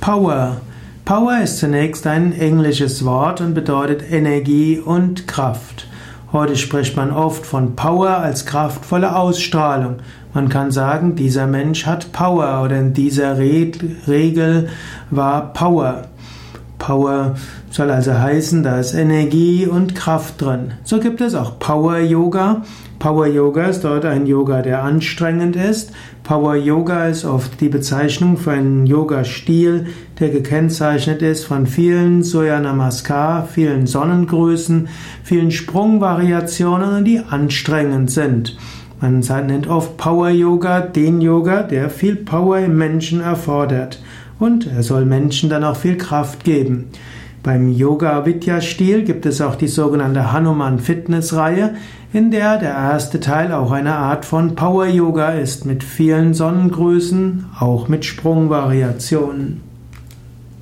Power. Power ist zunächst ein englisches Wort und bedeutet Energie und Kraft. Heute spricht man oft von Power als kraftvolle Ausstrahlung. Man kann sagen, dieser Mensch hat Power oder in dieser Regel war Power. Power soll also heißen, da ist Energie und Kraft drin. So gibt es auch Power Yoga. Power Yoga ist dort ein Yoga, der anstrengend ist. Power Yoga ist oft die Bezeichnung für einen Yoga-Stil, der gekennzeichnet ist von vielen Surya Namaskar, vielen Sonnengrößen, vielen Sprungvariationen, die anstrengend sind. Man nennt oft Power Yoga den Yoga, der viel Power im Menschen erfordert. Und er soll Menschen dann auch viel Kraft geben. Beim Yoga Vidya Stil gibt es auch die sogenannte Hanuman Fitness Reihe, in der der erste Teil auch eine Art von Power Yoga ist, mit vielen Sonnengrößen, auch mit Sprungvariationen.